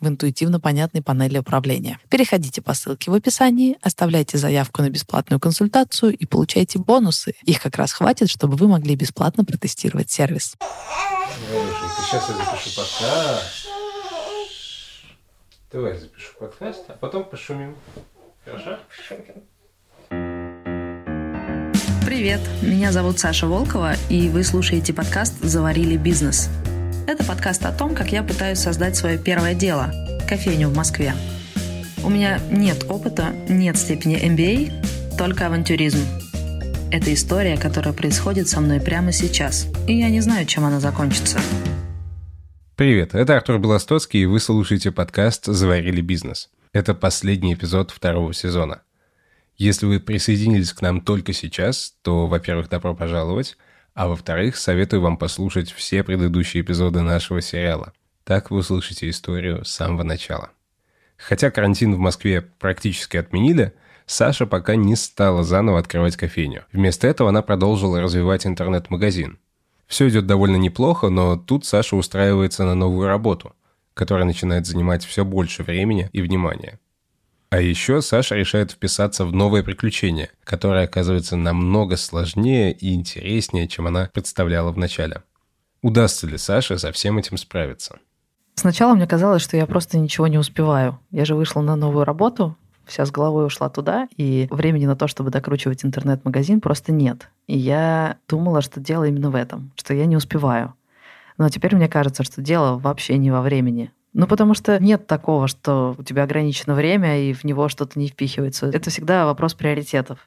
в интуитивно понятной панели управления. Переходите по ссылке в описании, оставляйте заявку на бесплатную консультацию и получайте бонусы. Их как раз хватит, чтобы вы могли бесплатно протестировать сервис. сейчас я запишу подкаст. Давай запишу подкаст, а потом пошумим. Хорошо? Привет, меня зовут Саша Волкова, и вы слушаете подкаст «Заварили бизнес». Это подкаст о том, как я пытаюсь создать свое первое дело – кофейню в Москве. У меня нет опыта, нет степени MBA, только авантюризм. Это история, которая происходит со мной прямо сейчас, и я не знаю, чем она закончится. Привет, это Артур Белостоцкий, и вы слушаете подкаст «Заварили бизнес». Это последний эпизод второго сезона. Если вы присоединились к нам только сейчас, то, во-первых, добро пожаловать – а во-вторых, советую вам послушать все предыдущие эпизоды нашего сериала. Так вы услышите историю с самого начала. Хотя карантин в Москве практически отменили, Саша пока не стала заново открывать кофейню. Вместо этого она продолжила развивать интернет-магазин. Все идет довольно неплохо, но тут Саша устраивается на новую работу, которая начинает занимать все больше времени и внимания. А еще Саша решает вписаться в новое приключение, которое оказывается намного сложнее и интереснее, чем она представляла вначале. Удастся ли Саше со всем этим справиться? Сначала мне казалось, что я просто ничего не успеваю. Я же вышла на новую работу, вся с головой ушла туда, и времени на то, чтобы докручивать интернет-магазин, просто нет. И я думала, что дело именно в этом, что я не успеваю. Но теперь мне кажется, что дело вообще не во времени. Ну, потому что нет такого, что у тебя ограничено время, и в него что-то не впихивается. Это всегда вопрос приоритетов.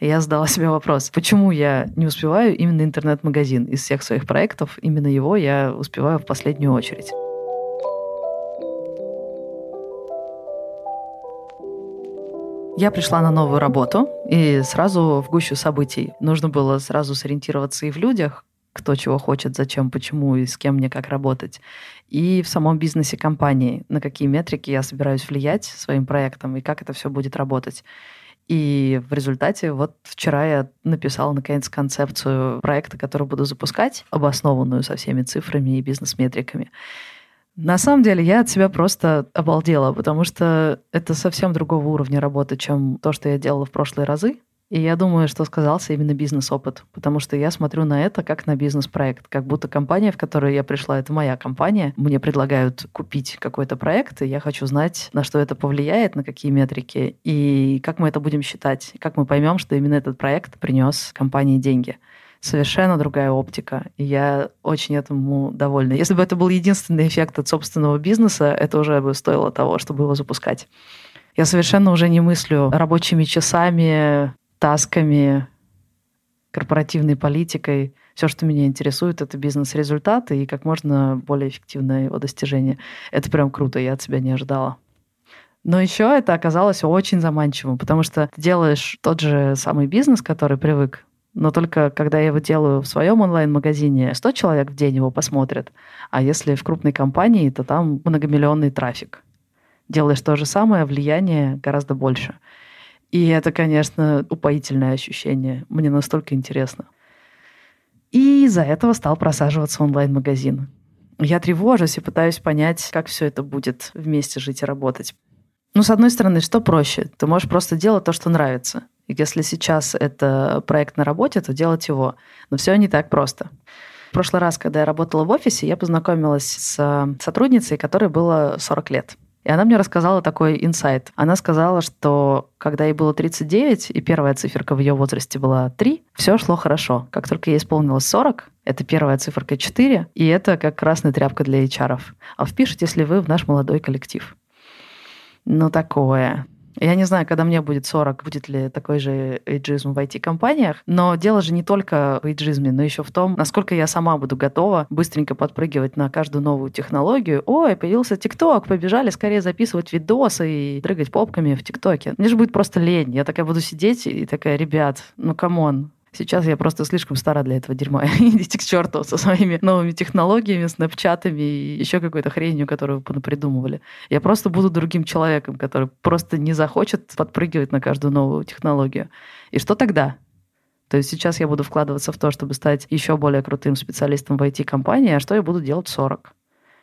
И я задала себе вопрос, почему я не успеваю именно интернет-магазин? Из всех своих проектов именно его я успеваю в последнюю очередь. Я пришла на новую работу, и сразу в гущу событий. Нужно было сразу сориентироваться и в людях, кто чего хочет, зачем, почему и с кем мне как работать. И в самом бизнесе компании, на какие метрики я собираюсь влиять своим проектом и как это все будет работать. И в результате вот вчера я написала наконец концепцию проекта, который буду запускать, обоснованную со всеми цифрами и бизнес-метриками. На самом деле я от себя просто обалдела, потому что это совсем другого уровня работы, чем то, что я делала в прошлые разы. И я думаю, что сказался именно бизнес-опыт, потому что я смотрю на это как на бизнес-проект, как будто компания, в которую я пришла, это моя компания. Мне предлагают купить какой-то проект, и я хочу знать, на что это повлияет, на какие метрики, и как мы это будем считать, как мы поймем, что именно этот проект принес компании деньги совершенно другая оптика. И я очень этому довольна. Если бы это был единственный эффект от собственного бизнеса, это уже бы стоило того, чтобы его запускать. Я совершенно уже не мыслю рабочими часами, тасками, корпоративной политикой. Все, что меня интересует, это бизнес-результаты и как можно более эффективное его достижение. Это прям круто, я от себя не ожидала. Но еще это оказалось очень заманчивым, потому что ты делаешь тот же самый бизнес, который привык, но только когда я его делаю в своем онлайн-магазине, 100 человек в день его посмотрят, а если в крупной компании, то там многомиллионный трафик. Делаешь то же самое, влияние гораздо больше. И это, конечно, упоительное ощущение. Мне настолько интересно. И из-за этого стал просаживаться онлайн-магазин. Я тревожусь и пытаюсь понять, как все это будет вместе жить и работать. Ну, с одной стороны, что проще? Ты можешь просто делать то, что нравится. И если сейчас это проект на работе, то делать его. Но все не так просто. В прошлый раз, когда я работала в офисе, я познакомилась с сотрудницей, которой было 40 лет. И она мне рассказала такой инсайт. Она сказала, что когда ей было 39, и первая циферка в ее возрасте была 3, все шло хорошо. Как только ей исполнилось 40, Это первая циферка 4, и это как красная тряпка для HR. А впишитесь ли вы в наш молодой коллектив? Ну, такое. Я не знаю, когда мне будет 40, будет ли такой же эйджизм в IT-компаниях, но дело же не только в эйджизме, но еще в том, насколько я сама буду готова быстренько подпрыгивать на каждую новую технологию. Ой, появился ТикТок, побежали скорее записывать видосы и дрыгать попками в ТикТоке. Мне же будет просто лень. Я такая буду сидеть и такая, ребят, ну come on, Сейчас я просто слишком стара для этого дерьма. Идите к черту со своими новыми технологиями, снапчатами и еще какой-то хренью, которую вы придумывали. Я просто буду другим человеком, который просто не захочет подпрыгивать на каждую новую технологию. И что тогда? То есть сейчас я буду вкладываться в то, чтобы стать еще более крутым специалистом в IT-компании, а что я буду делать в 40?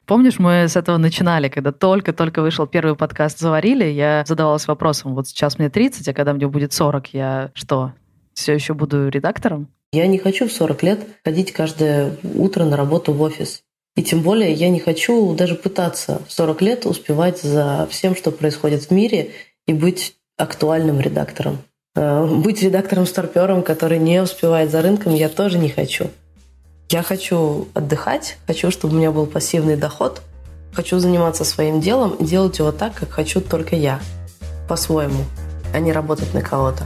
Помнишь, мы с этого начинали, когда только-только вышел первый подкаст «Заварили», я задавалась вопросом, вот сейчас мне 30, а когда мне будет 40, я что, все еще буду редактором? Я не хочу в 40 лет ходить каждое утро на работу в офис. И тем более я не хочу даже пытаться в 40 лет успевать за всем, что происходит в мире, и быть актуальным редактором. Э, быть редактором-старпером, который не успевает за рынком, я тоже не хочу. Я хочу отдыхать, хочу, чтобы у меня был пассивный доход, хочу заниматься своим делом и делать его так, как хочу только я, по-своему, а не работать на кого-то.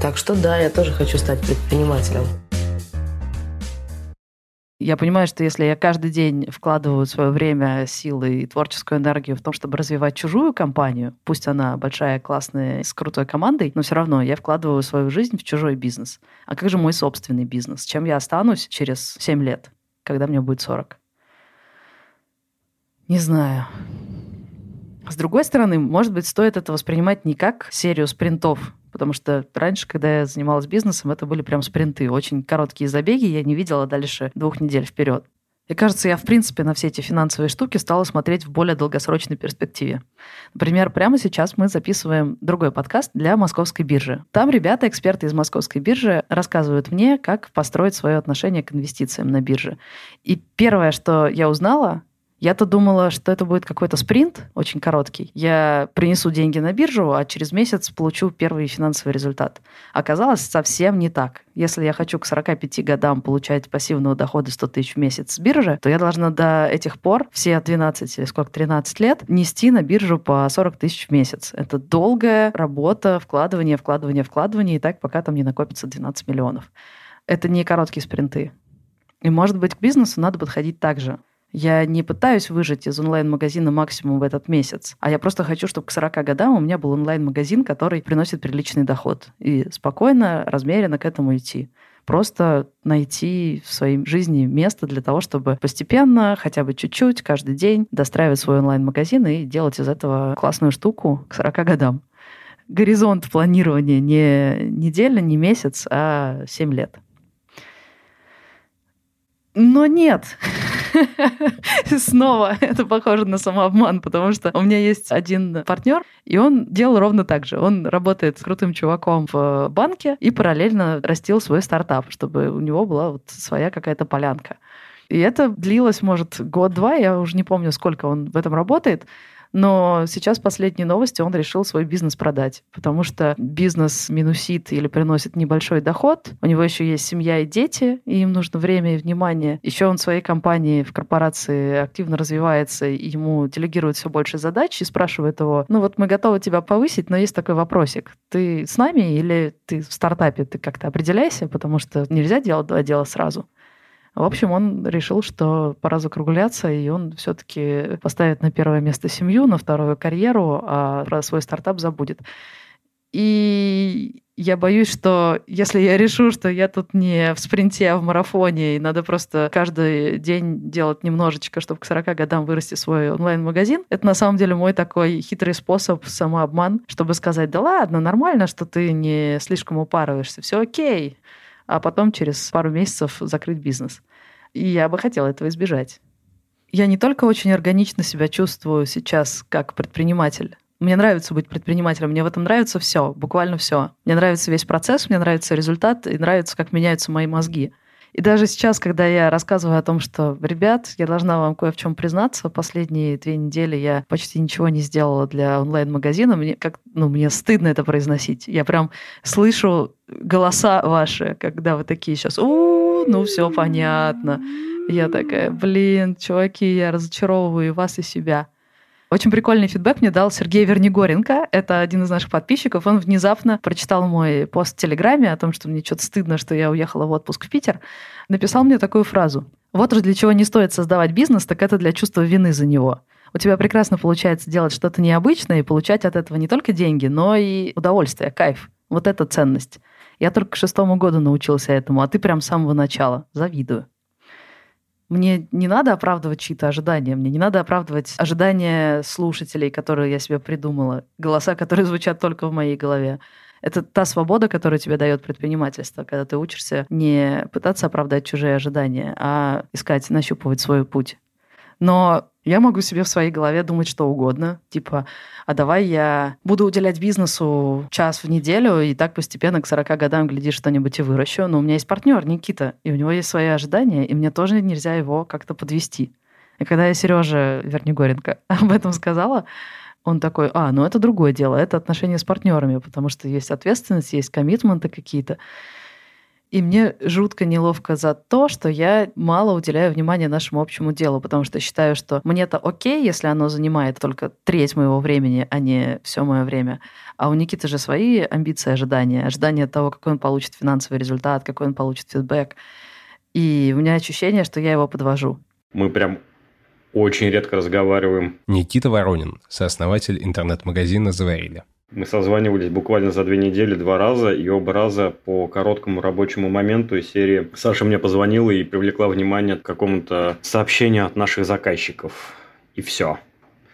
Так что да, я тоже хочу стать предпринимателем. Я понимаю, что если я каждый день вкладываю свое время, силы и творческую энергию в том, чтобы развивать чужую компанию, пусть она большая, классная, с крутой командой, но все равно я вкладываю свою жизнь в чужой бизнес. А как же мой собственный бизнес? Чем я останусь через 7 лет, когда мне будет 40? Не знаю. С другой стороны, может быть, стоит это воспринимать не как серию спринтов, потому что раньше, когда я занималась бизнесом, это были прям спринты, очень короткие забеги, я не видела дальше двух недель вперед. И кажется, я, в принципе, на все эти финансовые штуки стала смотреть в более долгосрочной перспективе. Например, прямо сейчас мы записываем другой подкаст для московской биржи. Там ребята, эксперты из московской биржи, рассказывают мне, как построить свое отношение к инвестициям на бирже. И первое, что я узнала, я-то думала, что это будет какой-то спринт, очень короткий. Я принесу деньги на биржу, а через месяц получу первый финансовый результат. Оказалось, совсем не так. Если я хочу к 45 годам получать пассивного дохода 100 тысяч в месяц с биржи, то я должна до этих пор, все 12 или сколько, 13 лет, нести на биржу по 40 тысяч в месяц. Это долгая работа, вкладывание, вкладывание, вкладывание, и так пока там не накопится 12 миллионов. Это не короткие спринты. И, может быть, к бизнесу надо подходить так же. Я не пытаюсь выжить из онлайн-магазина максимум в этот месяц, а я просто хочу, чтобы к 40 годам у меня был онлайн-магазин, который приносит приличный доход. И спокойно, размеренно к этому идти. Просто найти в своей жизни место для того, чтобы постепенно, хотя бы чуть-чуть, каждый день достраивать свой онлайн-магазин и делать из этого классную штуку к 40 годам. Горизонт планирования не неделя, не месяц, а 7 лет. Но нет, Снова это похоже на самообман, потому что у меня есть один партнер, и он делал ровно так же. Он работает с крутым чуваком в банке и параллельно растил свой стартап, чтобы у него была вот своя какая-то полянка. И это длилось, может, год-два, я уже не помню, сколько он в этом работает. Но сейчас последние новости, он решил свой бизнес продать, потому что бизнес минусит или приносит небольшой доход. У него еще есть семья и дети, и им нужно время и внимание. Еще он в своей компании, в корпорации активно развивается, и ему делегируют все больше задач и спрашивает его, ну вот мы готовы тебя повысить, но есть такой вопросик. Ты с нами или ты в стартапе? Ты как-то определяйся, потому что нельзя делать два дела сразу. В общем, он решил, что пора закругляться, и он все-таки поставит на первое место семью, на вторую карьеру, а про свой стартап забудет. И я боюсь, что если я решу, что я тут не в спринте, а в марафоне, и надо просто каждый день делать немножечко, чтобы к 40 годам вырасти свой онлайн-магазин, это на самом деле мой такой хитрый способ самообман, чтобы сказать, да ладно, нормально, что ты не слишком упарываешься, все окей а потом через пару месяцев закрыть бизнес. И я бы хотела этого избежать. Я не только очень органично себя чувствую сейчас как предприниматель, мне нравится быть предпринимателем, мне в этом нравится все, буквально все. Мне нравится весь процесс, мне нравится результат, и нравится, как меняются мои мозги. И даже сейчас, когда я рассказываю о том, что, ребят, я должна вам кое в чем признаться, последние две недели я почти ничего не сделала для онлайн-магазина, мне как, ну, мне стыдно это произносить. Я прям слышу голоса ваши, когда вы такие сейчас, у ну все понятно. Я такая, блин, чуваки, я разочаровываю вас и себя. Очень прикольный фидбэк мне дал Сергей Вернигоренко. Это один из наших подписчиков. Он внезапно прочитал мой пост в Телеграме о том, что мне что-то стыдно, что я уехала в отпуск в Питер. Написал мне такую фразу. Вот уж для чего не стоит создавать бизнес, так это для чувства вины за него. У тебя прекрасно получается делать что-то необычное и получать от этого не только деньги, но и удовольствие, кайф. Вот это ценность. Я только к шестому году научился этому, а ты прям с самого начала. Завидую. Мне не надо оправдывать чьи-то ожидания, мне не надо оправдывать ожидания слушателей, которые я себе придумала, голоса, которые звучат только в моей голове. Это та свобода, которую тебе дает предпринимательство, когда ты учишься не пытаться оправдать чужие ожидания, а искать, нащупывать свой путь. Но я могу себе в своей голове думать что угодно. Типа, а давай я буду уделять бизнесу час в неделю, и так постепенно к 40 годам, глядишь, что-нибудь и выращу. Но у меня есть партнер Никита, и у него есть свои ожидания, и мне тоже нельзя его как-то подвести. И когда я Сереже Вернигоренко об этом сказала, он такой, а, ну это другое дело, это отношения с партнерами, потому что есть ответственность, есть коммитменты какие-то. И мне жутко неловко за то, что я мало уделяю внимания нашему общему делу, потому что считаю, что мне-то окей, если оно занимает только треть моего времени, а не все мое время. А у Никиты же свои амбиции, ожидания. Ожидания того, какой он получит финансовый результат, какой он получит фидбэк. И у меня ощущение, что я его подвожу. Мы прям очень редко разговариваем. Никита Воронин, сооснователь интернет-магазина «Заварили». Мы созванивались буквально за две недели два раза, и оба раза по короткому рабочему моменту из серии Саша мне позвонила и привлекла внимание к какому-то сообщению от наших заказчиков. И все.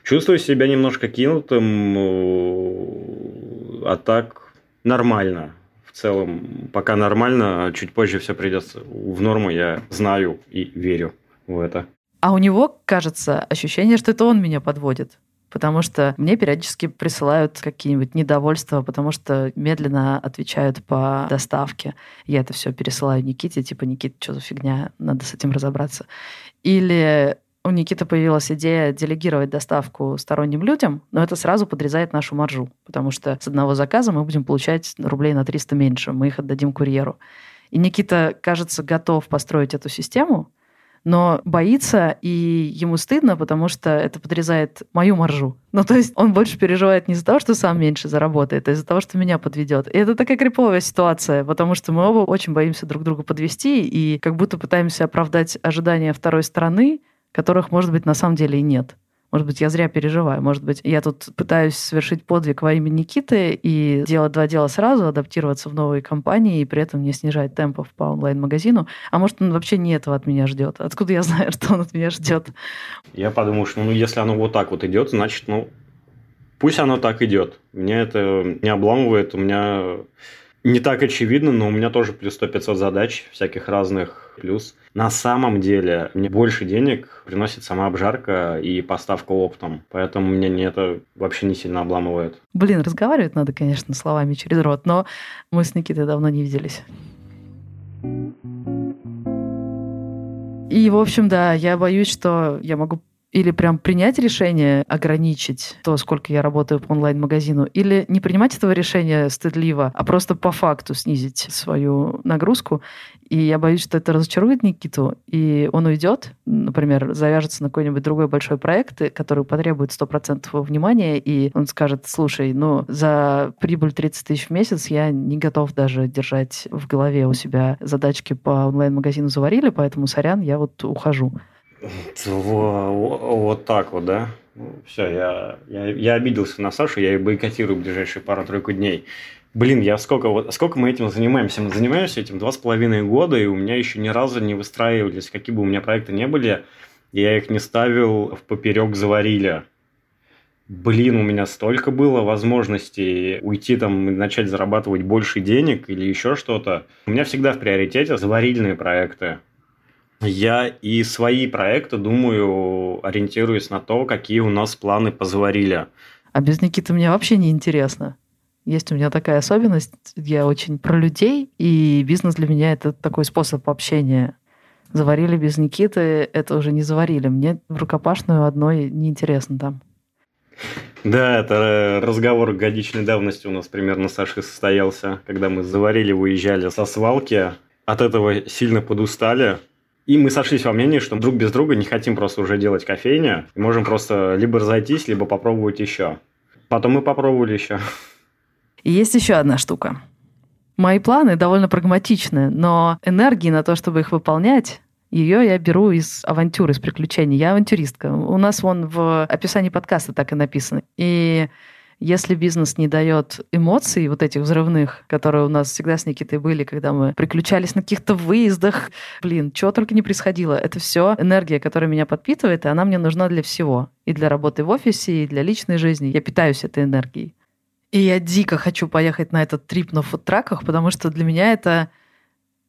Чувствую себя немножко кинутым, э, а так нормально. В целом, пока нормально, чуть позже все придется в норму, я знаю и верю в это. А у него, кажется, ощущение, что это он меня подводит потому что мне периодически присылают какие-нибудь недовольства, потому что медленно отвечают по доставке. Я это все пересылаю Никите, типа, Никит, что за фигня, надо с этим разобраться. Или у Никиты появилась идея делегировать доставку сторонним людям, но это сразу подрезает нашу маржу, потому что с одного заказа мы будем получать рублей на 300 меньше, мы их отдадим курьеру. И Никита, кажется, готов построить эту систему, но боится, и ему стыдно, потому что это подрезает мою маржу. Ну, то есть он больше переживает не из-за того, что сам меньше заработает, а из-за того, что меня подведет. И это такая криповая ситуация, потому что мы оба очень боимся друг друга подвести и как будто пытаемся оправдать ожидания второй стороны, которых, может быть, на самом деле и нет. Может быть, я зря переживаю. Может быть, я тут пытаюсь совершить подвиг во имя Никиты и делать два дела сразу, адаптироваться в новые компании и при этом не снижать темпов по онлайн-магазину. А может, он вообще не этого от меня ждет? Откуда я знаю, что он от меня ждет? Я подумал, что ну, если оно вот так вот идет, значит, ну, пусть оно так идет. Меня это не обламывает. У меня не так очевидно, но у меня тоже плюс 100-500 задач всяких разных. Плюс на самом деле мне больше денег приносит сама обжарка и поставка оптом. Поэтому меня не это вообще не сильно обламывает. Блин, разговаривать надо, конечно, словами через рот, но мы с Никитой давно не виделись. И, в общем, да, я боюсь, что я могу или прям принять решение ограничить то, сколько я работаю по онлайн-магазину, или не принимать этого решения стыдливо, а просто по факту снизить свою нагрузку. И я боюсь, что это разочарует Никиту, и он уйдет, например, завяжется на какой-нибудь другой большой проект, который потребует 100% его внимания, и он скажет, слушай, ну, за прибыль 30 тысяч в месяц я не готов даже держать в голове у себя задачки по онлайн-магазину «Заварили», поэтому, сорян, я вот ухожу. Вот так вот, да? Ну, Все, я, я, я обиделся на Сашу, я ее бойкотирую в ближайшие пару-тройку дней. Блин, я сколько, вот, сколько мы этим занимаемся? Мы занимаемся этим два с половиной года, и у меня еще ни разу не выстраивались, какие бы у меня проекты не были, я их не ставил в поперек заварили. Блин, у меня столько было возможностей уйти там и начать зарабатывать больше денег или еще что-то. У меня всегда в приоритете заварильные проекты. Я и свои проекты, думаю, ориентируюсь на то, какие у нас планы позварили. А без Никиты мне вообще не интересно. Есть у меня такая особенность, я очень про людей, и бизнес для меня это такой способ общения. Заварили без Никиты, это уже не заварили. Мне в рукопашную одной неинтересно там. Да, это разговор годичной давности у нас примерно с Сашей состоялся, когда мы заварили, выезжали со свалки, от этого сильно подустали. И мы сошлись во мнении, что друг без друга не хотим просто уже делать кофейню. И можем просто либо разойтись, либо попробовать еще. Потом мы попробовали еще. Есть еще одна штука. Мои планы довольно прагматичны, но энергии на то, чтобы их выполнять, ее я беру из авантюр, из приключений. Я авантюристка. У нас вон в описании подкаста так и написано. И если бизнес не дает эмоций вот этих взрывных, которые у нас всегда с Никитой были, когда мы приключались на каких-то выездах, блин, чего только не происходило. Это все энергия, которая меня подпитывает, и она мне нужна для всего. И для работы в офисе, и для личной жизни. Я питаюсь этой энергией. И я дико хочу поехать на этот трип на фудтраках, потому что для меня это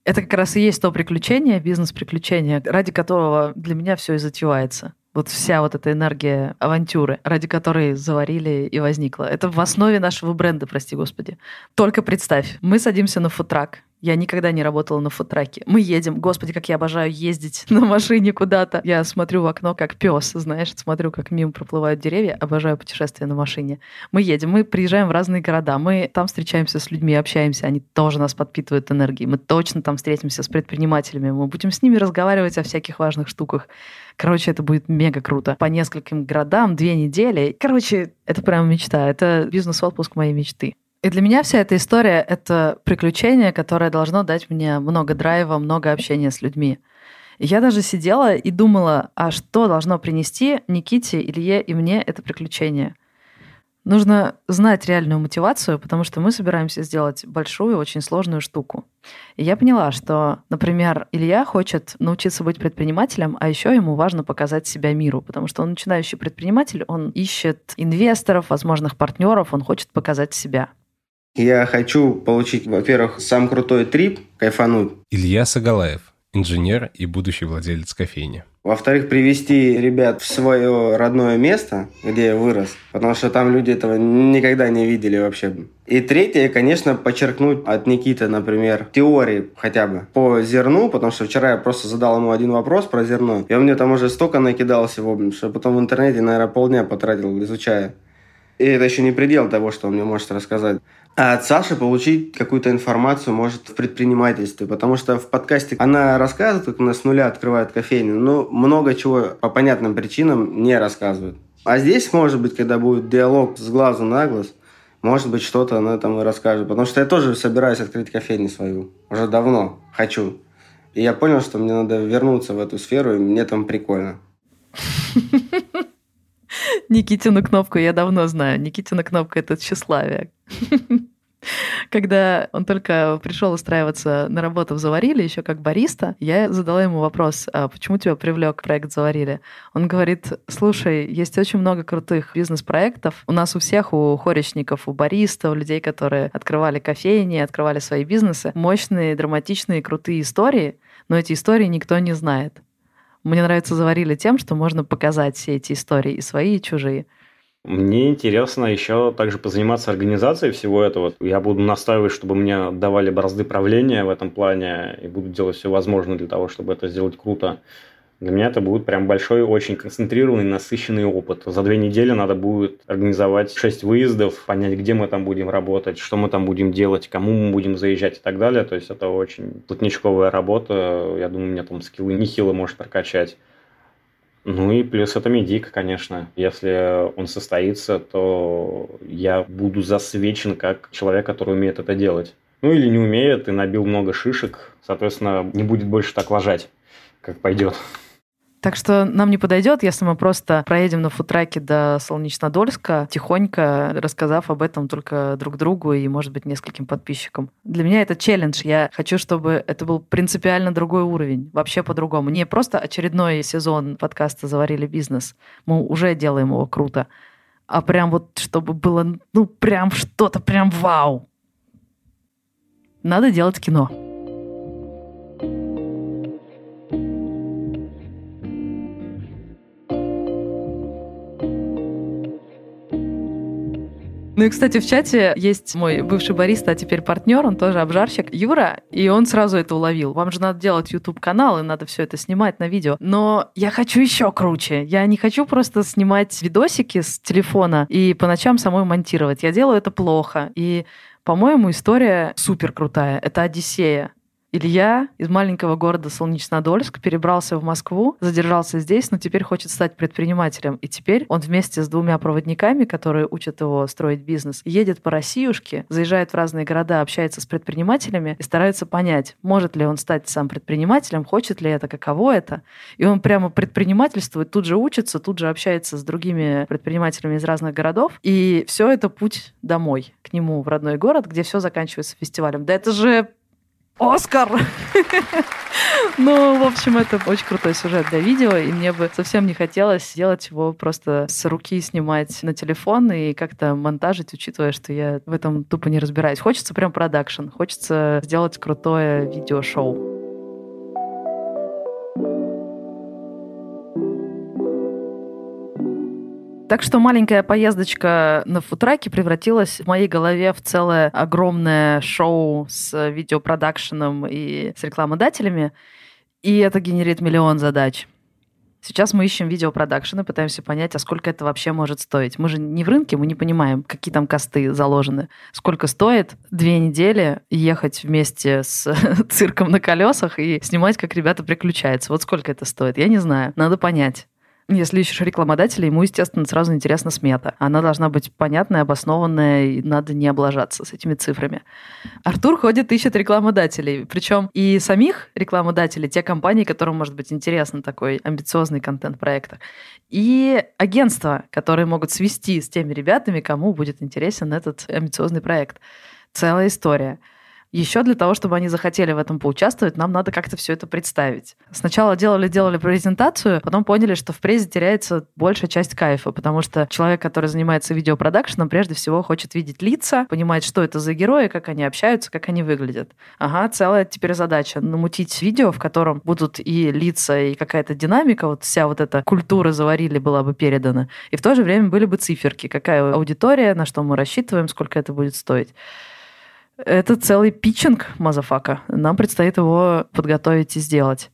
это как раз и есть то приключение, бизнес-приключение, ради которого для меня все и затевается. Вот вся вот эта энергия авантюры, ради которой заварили и возникла. Это в основе нашего бренда, прости господи. Только представь, мы садимся на футрак, я никогда не работала на футраке. Мы едем. Господи, как я обожаю ездить на машине куда-то. Я смотрю в окно, как пес, знаешь, смотрю, как мимо проплывают деревья. Обожаю путешествия на машине. Мы едем, мы приезжаем в разные города. Мы там встречаемся с людьми, общаемся. Они тоже нас подпитывают энергией. Мы точно там встретимся с предпринимателями. Мы будем с ними разговаривать о всяких важных штуках. Короче, это будет мега круто. По нескольким городам, две недели. Короче, это прям мечта. Это бизнес-отпуск моей мечты. И для меня вся эта история — это приключение, которое должно дать мне много драйва, много общения с людьми. Я даже сидела и думала, а что должно принести Никите, Илье и мне это приключение — Нужно знать реальную мотивацию, потому что мы собираемся сделать большую, очень сложную штуку. И я поняла, что, например, Илья хочет научиться быть предпринимателем, а еще ему важно показать себя миру, потому что он начинающий предприниматель, он ищет инвесторов, возможных партнеров, он хочет показать себя. Я хочу получить, во-первых, сам крутой трип, кайфануть. Илья Сагалаев, инженер и будущий владелец кофейни. Во-вторых, привести ребят в свое родное место, где я вырос, потому что там люди этого никогда не видели вообще. И третье, конечно, подчеркнуть от Никиты, например, теории хотя бы по зерну, потому что вчера я просто задал ему один вопрос про зерно, и он мне там уже столько накидал всего, что потом в интернете, наверное, полдня потратил, изучая. И это еще не предел того, что он мне может рассказать. А от Саши получить какую-то информацию может в предпринимательстве, потому что в подкасте она рассказывает, как она с нуля открывает кофейню, но много чего по понятным причинам не рассказывает. А здесь, может быть, когда будет диалог с глазу на глаз, может быть, что-то она там и расскажет. Потому что я тоже собираюсь открыть кофейню свою. Уже давно хочу. И я понял, что мне надо вернуться в эту сферу, и мне там прикольно. Никитину кнопку я давно знаю. Никитина кнопка — это тщеславие. Когда он только пришел устраиваться на работу в Заварили, еще как бариста, я задала ему вопрос, а почему тебя привлек проект Заварили? Он говорит, слушай, есть очень много крутых бизнес-проектов. У нас у всех, у хоречников, у бариста, у людей, которые открывали кофейни, открывали свои бизнесы, мощные, драматичные, крутые истории, но эти истории никто не знает. Мне нравится «Заварили» тем, что можно показать все эти истории, и свои, и чужие. Мне интересно еще также позаниматься организацией всего этого. Я буду настаивать, чтобы мне давали бразды правления в этом плане, и буду делать все возможное для того, чтобы это сделать круто. Для меня это будет прям большой, очень концентрированный, насыщенный опыт. За две недели надо будет организовать шесть выездов, понять, где мы там будем работать, что мы там будем делать, кому мы будем заезжать и так далее. То есть это очень плотничковая работа. Я думаю, меня там скиллы нехило может прокачать. Ну и плюс это медик, конечно. Если он состоится, то я буду засвечен как человек, который умеет это делать. Ну или не умеет и набил много шишек, соответственно, не будет больше так ложать, как пойдет. Так что нам не подойдет, если мы просто проедем на футраке до Солнечнодольска, тихонько рассказав об этом только друг другу и, может быть, нескольким подписчикам. Для меня это челлендж. Я хочу, чтобы это был принципиально другой уровень, вообще по-другому. Не просто очередной сезон подкаста «Заварили бизнес». Мы уже делаем его круто. А прям вот, чтобы было, ну, прям что-то прям вау. Надо делать кино. Ну и, кстати, в чате есть мой бывший бариста, а теперь партнер, он тоже обжарщик, Юра, и он сразу это уловил. Вам же надо делать YouTube-канал, и надо все это снимать на видео. Но я хочу еще круче. Я не хочу просто снимать видосики с телефона и по ночам самой монтировать. Я делаю это плохо. И, по-моему, история супер крутая. Это Одиссея. Илья из маленького города Солнечнодольск перебрался в Москву, задержался здесь, но теперь хочет стать предпринимателем. И теперь он вместе с двумя проводниками, которые учат его строить бизнес, едет по Россиюшке, заезжает в разные города, общается с предпринимателями и старается понять, может ли он стать сам предпринимателем, хочет ли это, каково это. И он прямо предпринимательствует, тут же учится, тут же общается с другими предпринимателями из разных городов. И все это путь домой, к нему в родной город, где все заканчивается фестивалем. Да это же Оскар! Ну, в общем, это очень крутой сюжет для видео, и мне бы совсем не хотелось делать его просто с руки снимать на телефон и как-то монтажить, учитывая, что я в этом тупо не разбираюсь. Хочется прям продакшн, хочется сделать крутое видеошоу. Так что маленькая поездочка на футраке превратилась в моей голове в целое огромное шоу с видеопродакшеном и с рекламодателями. И это генерит миллион задач. Сейчас мы ищем видеопродакшн и пытаемся понять, а сколько это вообще может стоить. Мы же не в рынке, мы не понимаем, какие там косты заложены. Сколько стоит две недели ехать вместе с цирком на колесах и снимать, как ребята приключаются. Вот сколько это стоит, я не знаю. Надо понять. Если ищешь рекламодателя, ему, естественно, сразу интересна смета. Она должна быть понятная, обоснованная, и надо не облажаться с этими цифрами. Артур ходит, ищет рекламодателей. Причем и самих рекламодателей, те компании, которым может быть интересен такой амбициозный контент проекта, и агентства, которые могут свести с теми ребятами, кому будет интересен этот амбициозный проект. Целая история. Еще для того, чтобы они захотели в этом поучаствовать, нам надо как-то все это представить. Сначала делали-делали презентацию, потом поняли, что в презе теряется большая часть кайфа, потому что человек, который занимается видеопродакшеном, прежде всего хочет видеть лица, понимать, что это за герои, как они общаются, как они выглядят. Ага, целая теперь задача намутить видео, в котором будут и лица, и какая-то динамика, вот вся вот эта культура заварили была бы передана. И в то же время были бы циферки, какая аудитория, на что мы рассчитываем, сколько это будет стоить. Это целый питчинг, motherfucker. Нам предстоит его подготовить и сделать.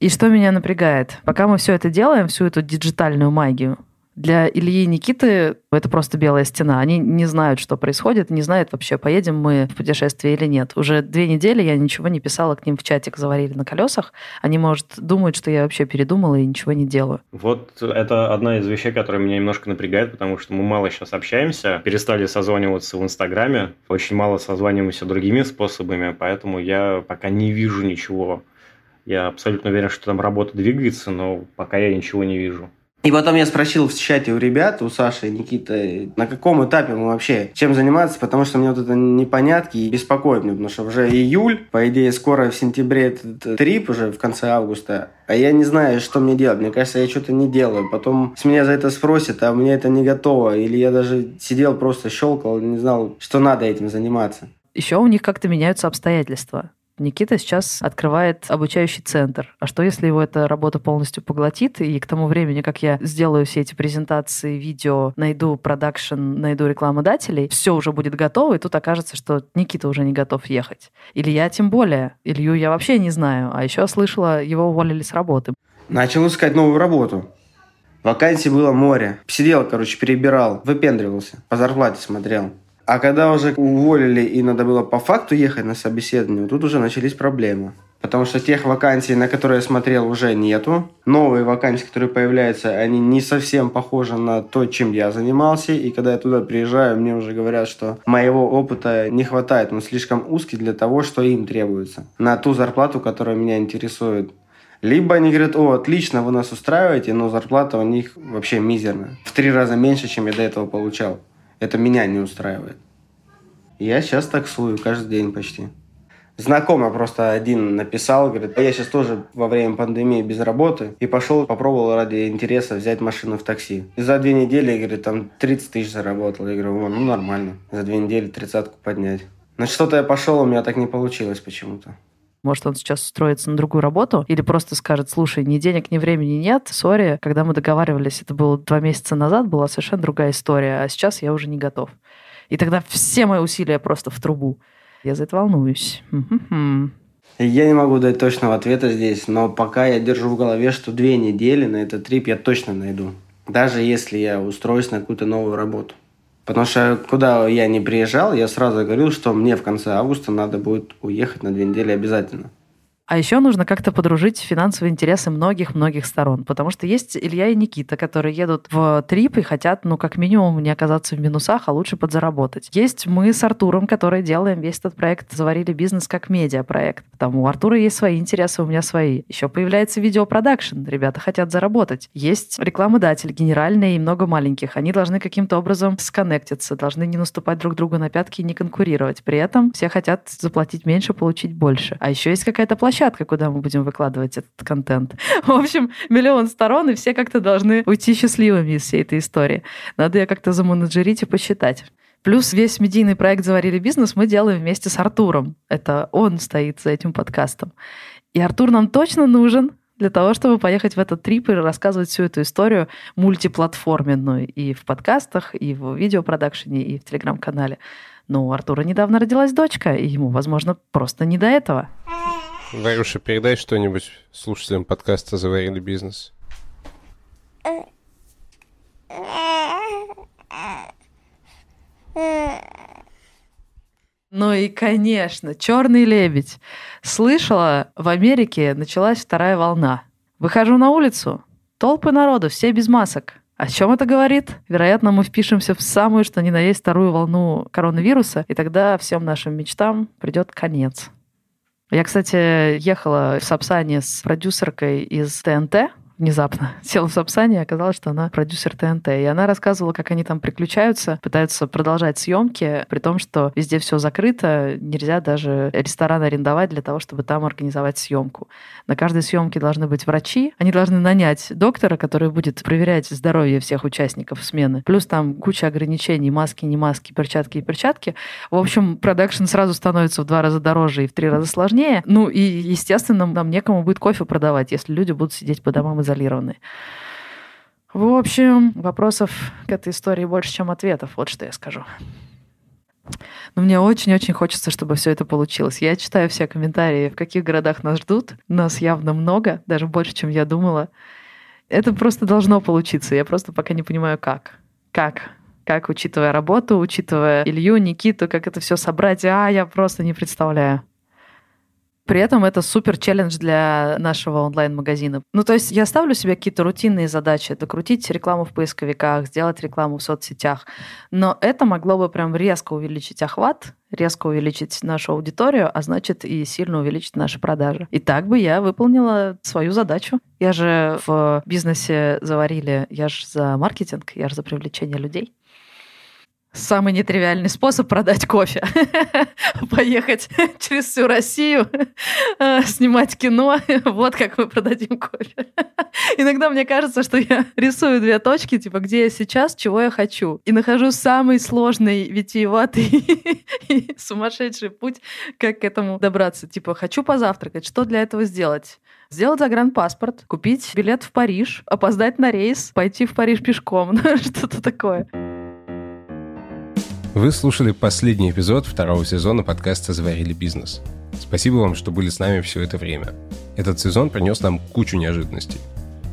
И что меня напрягает? Пока мы все это делаем, всю эту диджитальную магию, для Ильи и Никиты это просто белая стена. Они не знают, что происходит, не знают вообще, поедем мы в путешествие или нет. Уже две недели я ничего не писала к ним в чатик «Заварили на колесах». Они, может, думают, что я вообще передумала и ничего не делаю. Вот это одна из вещей, которая меня немножко напрягает, потому что мы мало сейчас общаемся, перестали созваниваться в Инстаграме, очень мало созваниваемся другими способами, поэтому я пока не вижу ничего. Я абсолютно уверен, что там работа двигается, но пока я ничего не вижу. И потом я спросил в чате у ребят, у Саши и Никиты, на каком этапе мы вообще, чем заниматься, потому что мне вот это непонятки и беспокоит меня, потому что уже июль, по идее, скоро в сентябре этот трип уже в конце августа, а я не знаю, что мне делать. Мне кажется, я что-то не делаю. Потом с меня за это спросят, а мне это не готово. Или я даже сидел просто щелкал, не знал, что надо этим заниматься. Еще у них как-то меняются обстоятельства. Никита сейчас открывает обучающий центр. А что, если его эта работа полностью поглотит, и к тому времени, как я сделаю все эти презентации, видео, найду продакшн, найду рекламодателей, все уже будет готово, и тут окажется, что Никита уже не готов ехать. Или я тем более. Илью я вообще не знаю. А еще слышала, его уволили с работы. Начал искать новую работу. Вакансий было море. Сидел, короче, перебирал, выпендривался, по зарплате смотрел. А когда уже уволили и надо было по факту ехать на собеседование, тут уже начались проблемы. Потому что тех вакансий, на которые я смотрел, уже нету. Новые вакансии, которые появляются, они не совсем похожи на то, чем я занимался. И когда я туда приезжаю, мне уже говорят, что моего опыта не хватает. Он слишком узкий для того, что им требуется. На ту зарплату, которая меня интересует. Либо они говорят, о, отлично, вы нас устраиваете, но зарплата у них вообще мизерная. В три раза меньше, чем я до этого получал. Это меня не устраивает. Я сейчас таксую каждый день почти. Знакомый просто один написал, говорит, я сейчас тоже во время пандемии без работы и пошел, попробовал ради интереса взять машину в такси. И за две недели, говорит, там 30 тысяч заработал. Я говорю, ну нормально, за две недели тридцатку поднять. Но что-то я пошел, у меня так не получилось почему-то. Может, он сейчас устроится на другую работу или просто скажет, слушай, ни денег, ни времени нет, сори. Когда мы договаривались, это было два месяца назад, была совершенно другая история, а сейчас я уже не готов. И тогда все мои усилия просто в трубу. Я за это волнуюсь. Я не могу дать точного ответа здесь, но пока я держу в голове, что две недели на этот трип я точно найду. Даже если я устроюсь на какую-то новую работу. Потому что куда я не приезжал, я сразу говорил, что мне в конце августа надо будет уехать на две недели обязательно. А еще нужно как-то подружить финансовые интересы многих-многих сторон, потому что есть Илья и Никита, которые едут в трип и хотят, ну, как минимум, не оказаться в минусах, а лучше подзаработать. Есть мы с Артуром, которые делаем весь этот проект «Заварили бизнес» как медиапроект. Там у Артура есть свои интересы, у меня свои. Еще появляется видеопродакшн, ребята хотят заработать. Есть рекламодатель, генеральные и много маленьких. Они должны каким-то образом сконнектиться, должны не наступать друг другу на пятки и не конкурировать. При этом все хотят заплатить меньше, получить больше. А еще есть какая-то площадка, площадка, куда мы будем выкладывать этот контент. В общем, миллион сторон, и все как-то должны уйти счастливыми из всей этой истории. Надо ее как-то заменеджерить и посчитать. Плюс весь медийный проект «Заварили бизнес» мы делаем вместе с Артуром. Это он стоит за этим подкастом. И Артур нам точно нужен, для того, чтобы поехать в этот трип и рассказывать всю эту историю мультиплатформенную и в подкастах, и в видеопродакшене, и в телеграм-канале. Но у Артура недавно родилась дочка, и ему, возможно, просто не до этого. Варюша, передай что-нибудь слушателям подкаста «Заварили бизнес». Ну и, конечно, черный лебедь. Слышала, в Америке началась вторая волна. Выхожу на улицу, толпы народу, все без масок. О чем это говорит? Вероятно, мы впишемся в самую, что ни на есть, вторую волну коронавируса, и тогда всем нашим мечтам придет конец. Я, кстати, ехала в Сапсане с продюсеркой из ТНТ, внезапно села в Сапсане, и оказалось, что она продюсер ТНТ. И она рассказывала, как они там приключаются, пытаются продолжать съемки, при том, что везде все закрыто, нельзя даже ресторан арендовать для того, чтобы там организовать съемку. На каждой съемке должны быть врачи, они должны нанять доктора, который будет проверять здоровье всех участников смены. Плюс там куча ограничений, маски, не маски, перчатки и перчатки. В общем, продакшн сразу становится в два раза дороже и в три раза сложнее. Ну и, естественно, нам некому будет кофе продавать, если люди будут сидеть по домам изолированы. В общем, вопросов к этой истории больше, чем ответов. Вот что я скажу. Но мне очень-очень хочется, чтобы все это получилось. Я читаю все комментарии, в каких городах нас ждут. Нас явно много, даже больше, чем я думала. Это просто должно получиться. Я просто пока не понимаю, как. Как? Как, учитывая работу, учитывая Илью, Никиту, как это все собрать? А, я просто не представляю. При этом это супер челлендж для нашего онлайн-магазина. Ну, то есть я ставлю себе какие-то рутинные задачи, докрутить рекламу в поисковиках, сделать рекламу в соцсетях. Но это могло бы прям резко увеличить охват, резко увеличить нашу аудиторию, а значит и сильно увеличить наши продажи. И так бы я выполнила свою задачу. Я же в бизнесе заварили, я же за маркетинг, я же за привлечение людей самый нетривиальный способ продать кофе. Поехать через всю Россию, э, снимать кино. Вот как мы продадим кофе. Иногда мне кажется, что я рисую две точки, типа, где я сейчас, чего я хочу. И нахожу самый сложный, витиеватый и сумасшедший путь, как к этому добраться. Типа, хочу позавтракать, что для этого сделать? Сделать загранпаспорт, купить билет в Париж, опоздать на рейс, пойти в Париж пешком, что-то такое. Вы слушали последний эпизод второго сезона подкаста «Заварили бизнес». Спасибо вам, что были с нами все это время. Этот сезон принес нам кучу неожиданностей.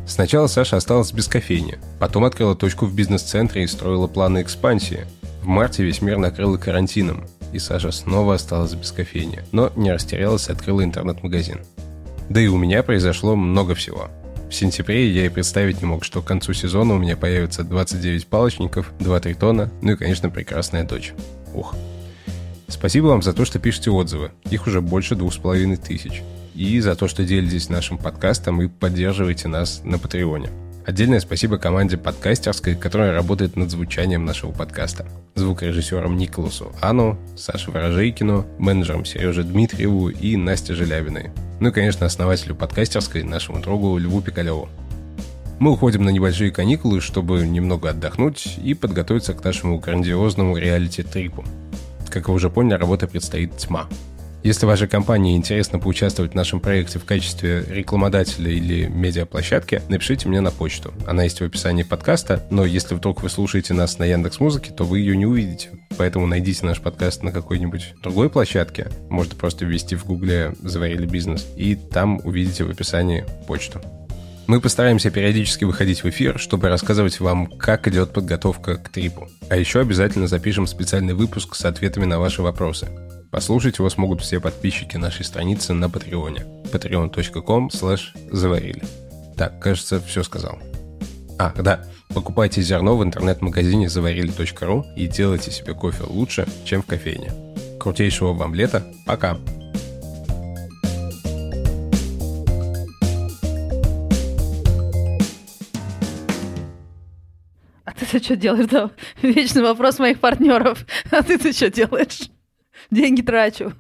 Сначала Саша осталась без кофейни, потом открыла точку в бизнес-центре и строила планы экспансии. В марте весь мир накрыла карантином, и Саша снова осталась без кофейни, но не растерялась и открыла интернет-магазин. Да и у меня произошло много всего – в сентябре я и представить не мог, что к концу сезона у меня появится 29 палочников, 2 тритона, ну и, конечно, прекрасная дочь. Ух. Спасибо вам за то, что пишете отзывы. Их уже больше двух с половиной тысяч. И за то, что делитесь нашим подкастом и поддерживаете нас на Патреоне. Отдельное спасибо команде подкастерской, которая работает над звучанием нашего подкаста. Звукорежиссерам Николасу Ану, Саше Ворожейкину, менеджерам Сереже Дмитриеву и Насте Желябиной. Ну и, конечно, основателю подкастерской, нашему другу Льву Пикалеву. Мы уходим на небольшие каникулы, чтобы немного отдохнуть и подготовиться к нашему грандиозному реалити-трипу. Как вы уже поняли, работа предстоит тьма. Если вашей компании интересно поучаствовать в нашем проекте в качестве рекламодателя или медиаплощадки, напишите мне на почту. Она есть в описании подкаста, но если вдруг вы слушаете нас на Яндекс Музыке, то вы ее не увидите. Поэтому найдите наш подкаст на какой-нибудь другой площадке. Можно просто ввести в гугле «Заварили бизнес» и там увидите в описании почту. Мы постараемся периодически выходить в эфир, чтобы рассказывать вам, как идет подготовка к трипу. А еще обязательно запишем специальный выпуск с ответами на ваши вопросы. Послушать его смогут все подписчики нашей страницы на Патреоне. patreon.com заварили. Так, кажется, все сказал. А, да, покупайте зерно в интернет-магазине заварили.ру и делайте себе кофе лучше, чем в кофейне. Крутейшего вам лета. Пока! А ты-то что делаешь? Да, вечный вопрос моих партнеров. А ты-то что делаешь? Деньги трачу.